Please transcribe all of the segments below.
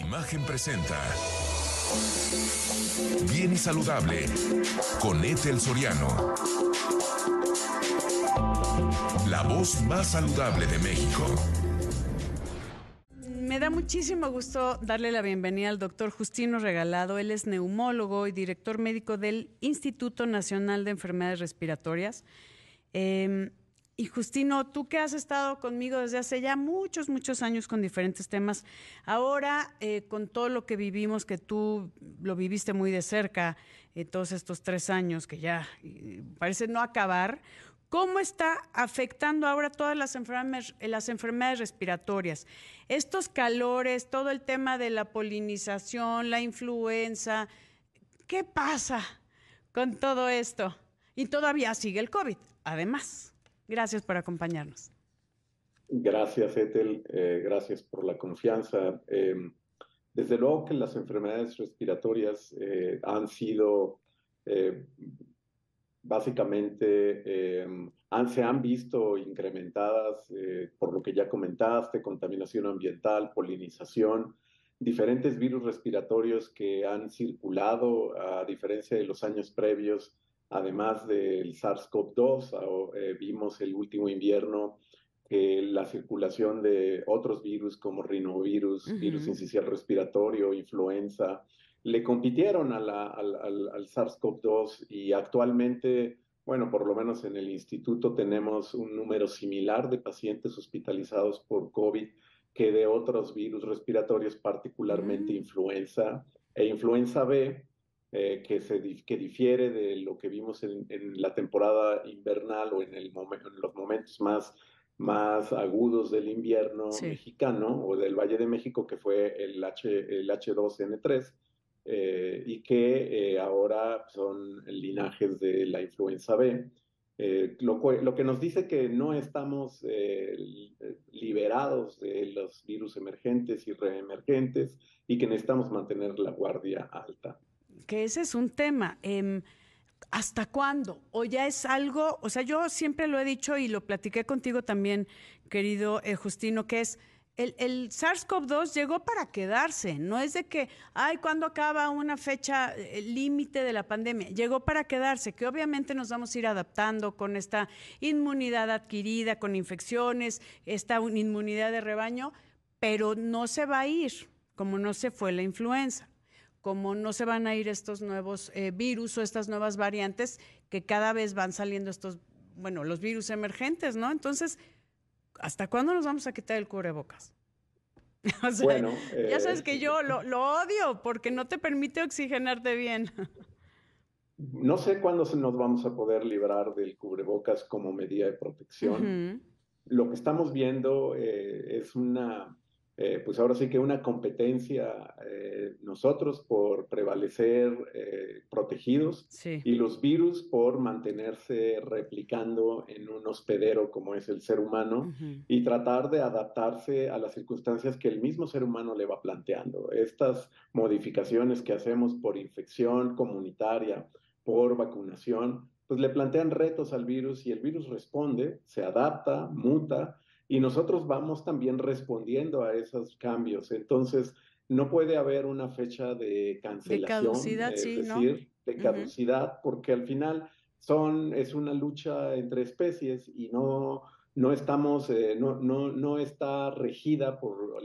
Imagen presenta. Bien y saludable con Ethel Soriano. La voz más saludable de México. Me da muchísimo gusto darle la bienvenida al doctor Justino Regalado. Él es neumólogo y director médico del Instituto Nacional de Enfermedades Respiratorias. Eh, y Justino, tú que has estado conmigo desde hace ya muchos, muchos años con diferentes temas, ahora eh, con todo lo que vivimos, que tú lo viviste muy de cerca, eh, todos estos tres años que ya parece no acabar, ¿cómo está afectando ahora todas las las enfermedades respiratorias? Estos calores, todo el tema de la polinización, la influenza, ¿qué pasa con todo esto? Y todavía sigue el COVID, además. Gracias por acompañarnos. Gracias, Ethel. Eh, gracias por la confianza. Eh, desde luego que las enfermedades respiratorias eh, han sido básicamente, han, se han visto incrementadas por lo que ya comentaste, contaminación ambiental, polinización, diferentes virus respiratorios que han circulado a diferencia de los años previos además del SARS-CoV-2, eh, vimos el último invierno que la circulación de otros virus como rinovirus, virus incisional respiratorio, influenza, le compitieron al, al SARS-CoV-2 y actualmente, bueno, por lo menos en el instituto tenemos un número similar de pacientes hospitalizados por COVID que de otros virus respiratorios, particularmente mm. influenza e influenza B, eh, que, se, que difiere de lo que vimos en, la temporada invernal o en, el en los momentos más, más agudos del invierno mexicano o del Valle de México, que fue el, H, el H2N3, eh, y que eh, ahora son linajes de la influenza B. Lo, lo, que nos dice que no estamos liberados de los virus emergentes y reemergentes y que necesitamos mantener la guardia alta que ese es un tema. Em, ¿Hasta cuándo? ¿O ya es algo? O sea, yo siempre lo he dicho y lo platiqué contigo también, querido eh, Justino, que es el, el SARS-CoV-2 llegó para quedarse. No es de que, ay, ¿cuándo acaba una fecha eh, límite de la pandemia? Llegó para quedarse, que obviamente nos vamos a ir adaptando con esta inmunidad adquirida, con infecciones, esta inmunidad de rebaño, pero no se va a ir, como no se fue la influenza como no se van a ir estos nuevos eh, virus o estas nuevas variantes que cada vez van saliendo estos, bueno, los virus emergentes, ¿no? Entonces, ¿hasta cuándo nos vamos a quitar el cubrebocas? bueno, ya sabes que yo lo, odio porque no te permite oxigenarte bien. No sé cuándo nos vamos a poder librar del cubrebocas como medida de protección. Lo que estamos viendo eh, es una eh, pues ahora sí que una competencia eh, nosotros por prevalecer eh, protegidos y los virus por mantenerse replicando en un hospedero como es el ser humano y tratar de adaptarse a las circunstancias que el mismo ser humano le va planteando. Estas modificaciones que hacemos por infección comunitaria, por vacunación, pues le plantean retos al virus y el virus responde, se adapta, muta y nosotros vamos también respondiendo a esos cambios. Entonces, no puede haber una fecha de cancelación, de caducidad, es decir, de caducidad, porque al final son, es una lucha entre especies y no, no estamos, eh, no, no, no está regida por,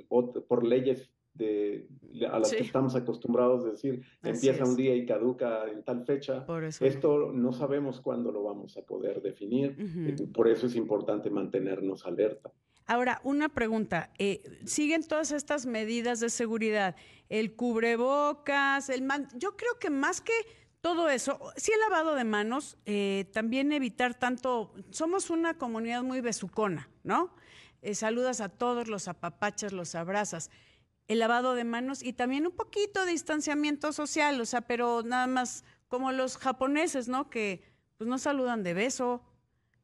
por leyes de, a las que estamos acostumbrados a decir, empieza un día y caduca en tal fecha. Esto no sabemos cuándo lo vamos a poder definir, eh, por eso es importante mantenernos alerta. Ahora, una pregunta, eh, ¿siguen todas estas medidas de seguridad? El cubrebocas, el man... Yo creo que más que todo eso, sí el lavado de manos, eh, también evitar tanto, somos una comunidad muy besucona, ¿no? saludas a todos, los apapachas, los abrazas el lavado de manos y también un poquito de distanciamiento social, o sea, pero nada más como los japoneses, ¿no? Que pues no saludan de beso,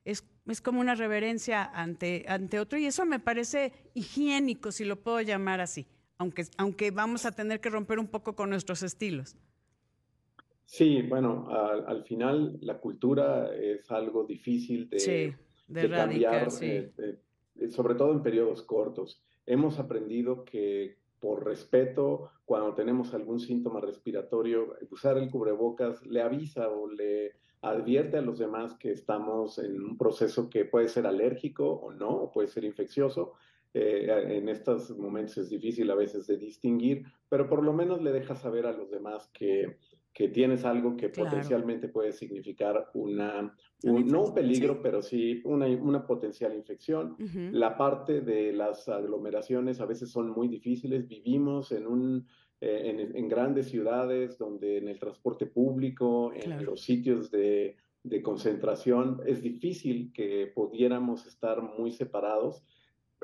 es, es como una reverencia ante, ante otro y eso me parece higiénico, si lo puedo llamar así, aunque, aunque vamos a tener que romper un poco con nuestros estilos. Sí, bueno, al, final la cultura es algo difícil de, de, cambiar, eh, eh, sobre todo en periodos cortos. Hemos aprendido que por respeto, cuando tenemos algún síntoma respiratorio, usar el cubrebocas le avisa o le advierte a los demás que estamos en un proceso que puede ser alérgico o no, o puede ser infeccioso. Eh, en estos momentos es difícil a veces de distinguir, pero por lo menos le deja saber a los demás que, que tienes algo que potencialmente puede significar una, no un peligro, pero sí una, una potencial infección. La parte de las aglomeraciones a veces son muy difíciles. Vivimos en, un, eh, en, grandes ciudades donde en el transporte público, en los sitios de, de concentración, es difícil que pudiéramos estar muy separados.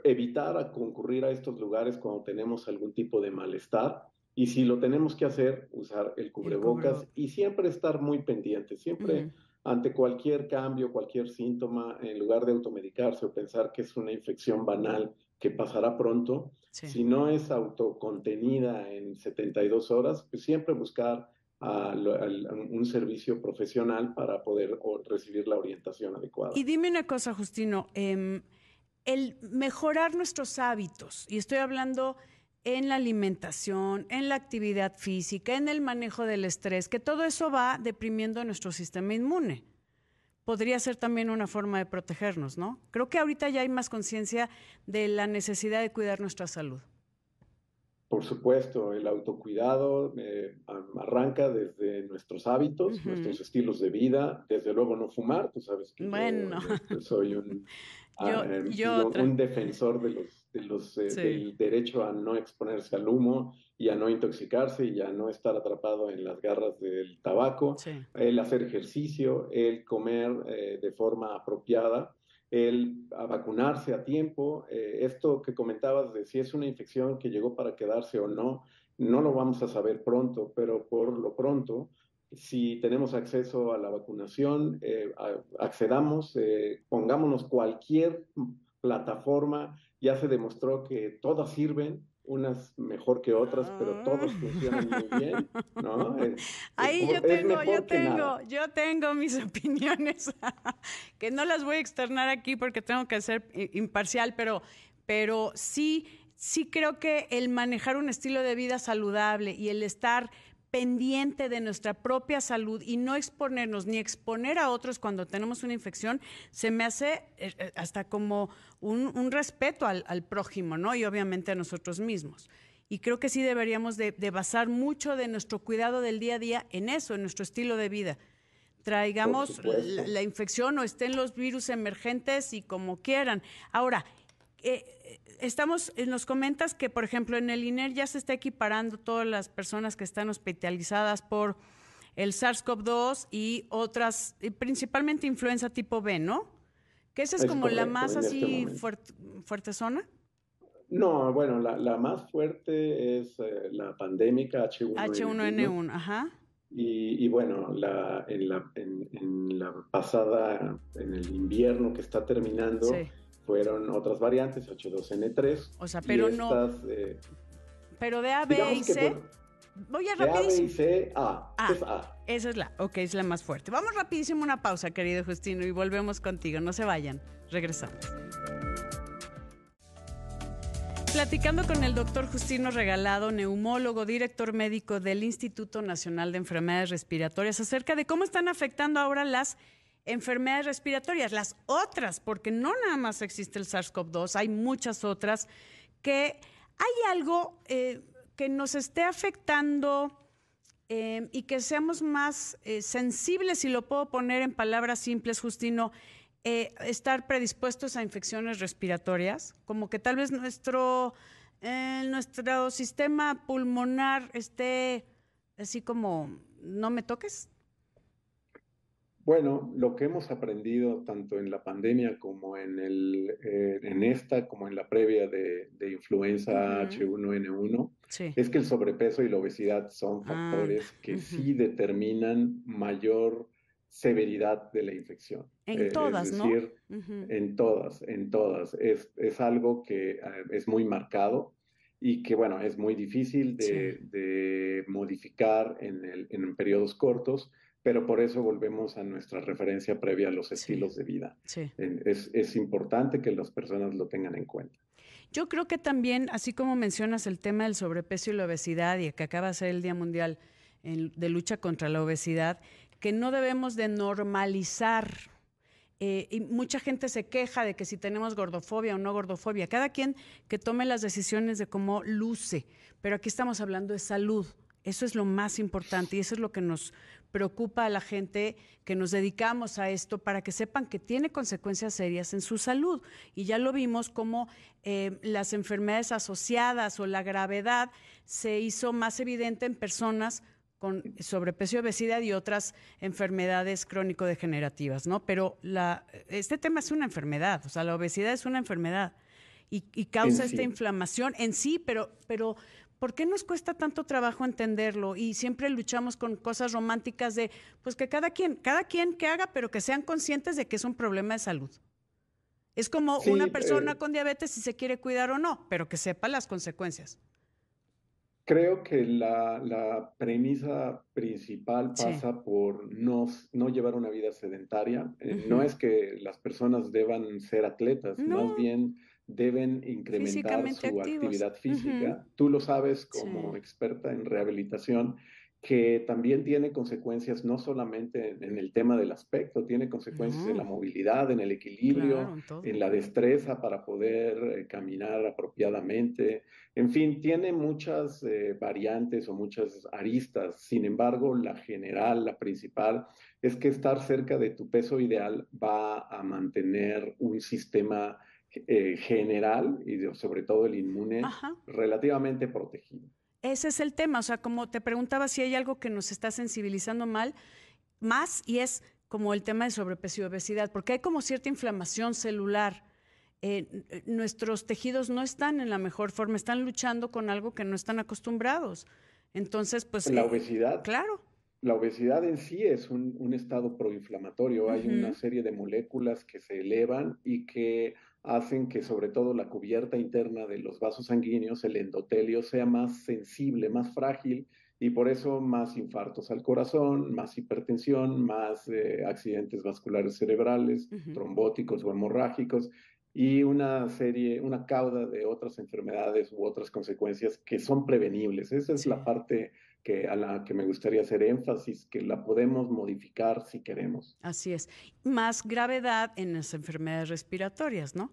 Evitar a concurrir a estos lugares cuando tenemos algún tipo de malestar y si lo tenemos que hacer, usar el cubrebocas y siempre estar muy pendiente, siempre ante cualquier cambio, cualquier síntoma, en lugar de automedicarse o pensar que es una infección banal que pasará pronto, si no es autocontenida en 72 horas, pues siempre buscar un servicio profesional para poder recibir la orientación adecuada. Y dime una cosa, Justino, em, el mejorar nuestros hábitos, y estoy hablando en la alimentación, en la actividad física, en el manejo del estrés, que todo eso va deprimiendo nuestro sistema inmune. Podría ser también una forma de protegernos, ¿no? Creo que ahorita ya hay más conciencia de la necesidad de cuidar nuestra salud. Por supuesto, el autocuidado eh, arranca desde nuestros hábitos, nuestros estilos de vida, desde luego no fumar, tú sabes que bueno. yo, soy un, ah, em, un defensor de los los, eh, del derecho a no exponerse al humo y a no intoxicarse y a no estar atrapado en las garras del tabaco, el hacer ejercicio, el comer eh, de forma apropiada, el vacunarse a tiempo. Eh, esto que comentabas de si es una infección que llegó para quedarse o no, no lo vamos a saber pronto, pero por lo pronto, si tenemos acceso a la vacunación, accedamos, pongámonos cualquier plataforma ya se demostró que todas sirven, unas mejor que otras, pero todas ah. funcionan muy bien, ¿no? Ahí yo tengo, yo tengo, yo tengo mis opiniones, que no las voy a externar aquí porque tengo que ser imparcial, pero, pero sí, sí creo que el manejar un estilo de vida saludable y el estar pendiente de nuestra propia salud y no exponernos ni exponer a otros cuando tenemos una infección, se me hace eh, eh, hasta como un, respeto al, prójimo, ¿no? Y obviamente a nosotros mismos. Y creo que sí deberíamos de, basar mucho de nuestro cuidado del día a día en eso, en nuestro estilo de vida. Traigamos la, la, infección o estén los virus emergentes y como quieran. Ahora, eh, estamos, eh, nos comentas que, por ejemplo, en el INER ya se está equiparando todas las personas que están hospitalizadas por el SARS-CoV-2 y otras, principalmente influenza tipo B, ¿no? Que esa es, como la más este así fuerte, zona. No, bueno, la, más fuerte es eh, la pandémica H1N1. H1N1, ajá. Y, bueno, la, en, la, en, la pasada, en el invierno que está terminando, fueron otras variantes, H2N3. O sea, pero no. Eh, pero de A, B y C. Voy a rapidísimo. A, B y C, A. Ah, es A. Esa es la, ok, es la más fuerte. Vamos rapidísimo una pausa, querido Justino, y volvemos contigo. No se vayan. Regresamos. Platicando con el doctor Justino Regalado, neumólogo, director médico del Instituto Nacional de Enfermedades Respiratorias, acerca de cómo están afectando ahora las enfermedades respiratorias, las otras, porque no nada más existe el SARS-CoV-2, hay muchas otras, que hay algo eh, que nos esté afectando eh, y que seamos más eh, sensibles, si lo puedo poner en palabras simples, Justino, estar predispuestos a infecciones respiratorias, como que tal vez nuestro, nuestro sistema pulmonar esté así como, no me toques, bueno, lo que hemos aprendido tanto en la pandemia como en, el, eh, en esta, como en la previa de, influenza H1N1, es que el sobrepeso y la obesidad son ah, factores que sí determinan mayor severidad de la infección. En eh, todas, es decir, En todas, en todas. Es, es algo que eh, es muy marcado y que, bueno, es muy difícil de, de modificar en, el, en periodos cortos pero por eso volvemos a nuestra referencia previa a los estilos de vida. Es, es, importante que las personas lo tengan en cuenta. Yo creo que también, así como mencionas el tema del sobrepeso y la obesidad y que acaba de ser el Día Mundial de Lucha contra la Obesidad, que no debemos de normalizar eh, y mucha gente se queja de que si tenemos gordofobia o no gordofobia, cada quien que tome las decisiones de cómo luce, pero aquí estamos hablando de salud. Eso es lo más importante y eso es lo que nos preocupa a la gente que nos dedicamos a esto para que sepan que tiene consecuencias serias en su salud. Y ya lo vimos como eh, las enfermedades asociadas o la gravedad se hizo más evidente en personas con sobrepeso y obesidad y otras enfermedades crónico-degenerativas, ¿no? Pero la, este tema es una enfermedad, o sea, la obesidad es una enfermedad y, causa esta inflamación en sí, pero, pero ¿por qué nos cuesta tanto trabajo entenderlo? Y siempre luchamos con cosas románticas de, pues que cada quien, cada quien que haga, pero que sean conscientes de que es un problema de salud. Es como una persona eh, con diabetes si se quiere cuidar o no, pero que sepa las consecuencias. Creo que la, premisa principal pasa por no, no, llevar una vida sedentaria. Eh, no es que las personas deban ser atletas, más bien deben incrementar su actividad física. Tú lo sabes como experta en rehabilitación que también tiene consecuencias no solamente en el tema del aspecto, tiene consecuencias en la movilidad, en el equilibrio, en, la destreza para poder eh, caminar apropiadamente. En fin, tiene muchas eh, variantes o muchas aristas. Sin embargo, la general, la principal, es que estar cerca de tu peso ideal va a mantener un sistema eh, general y sobre todo el inmune relativamente protegido. Ese es el tema, o sea, como te preguntaba si hay algo que nos está sensibilizando mal, más y es como el tema de sobrepeso y obesidad, porque hay como cierta inflamación celular. Eh, nuestros tejidos no están en la mejor forma, están luchando con algo que no están acostumbrados. Entonces, pues... La eh, obesidad. Claro. La obesidad en sí es un, estado proinflamatorio. Hay una serie de moléculas que se elevan y que hacen que sobre todo la cubierta interna de los vasos sanguíneos, el endotelio, sea más sensible, más frágil y por eso más infartos al corazón, más hipertensión, más eh, accidentes vasculares cerebrales, trombóticos o hemorrágicos y una serie, una cauda de otras enfermedades u otras consecuencias que son prevenibles. Esa es la parte que a la que me gustaría hacer énfasis, que la podemos modificar si queremos. Así es. Más gravedad en las enfermedades respiratorias, ¿no?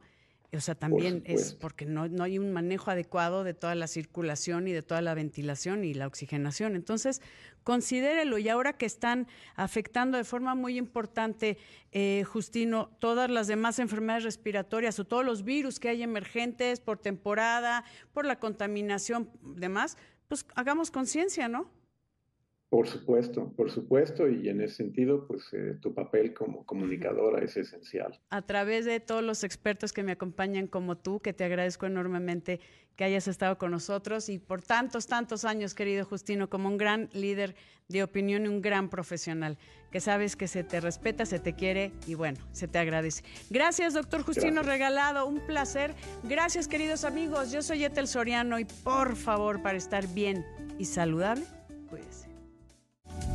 O sea, también es porque no, no, hay un manejo adecuado de toda la circulación y de toda la ventilación y la oxigenación. Entonces, considérelo. Y ahora que están afectando de forma muy importante, eh, Justino, todas las demás enfermedades respiratorias o todos los virus que hay emergentes por temporada, por la contaminación, demás, pues hagamos conciencia, ¿no? Por supuesto, por supuesto, y en ese sentido, pues eh, tu papel como comunicadora es esencial. A través de todos los expertos que me acompañan como tú, que te agradezco enormemente que hayas estado con nosotros y por tantos, tantos años, querido Justino, como un gran líder de opinión y un gran profesional, que sabes que se te respeta, se te quiere y bueno, se te agradece. Gracias, doctor Justino Regalado, un placer. Gracias, queridos amigos. Yo soy Etel Soriano y por favor, para estar bien y saludable.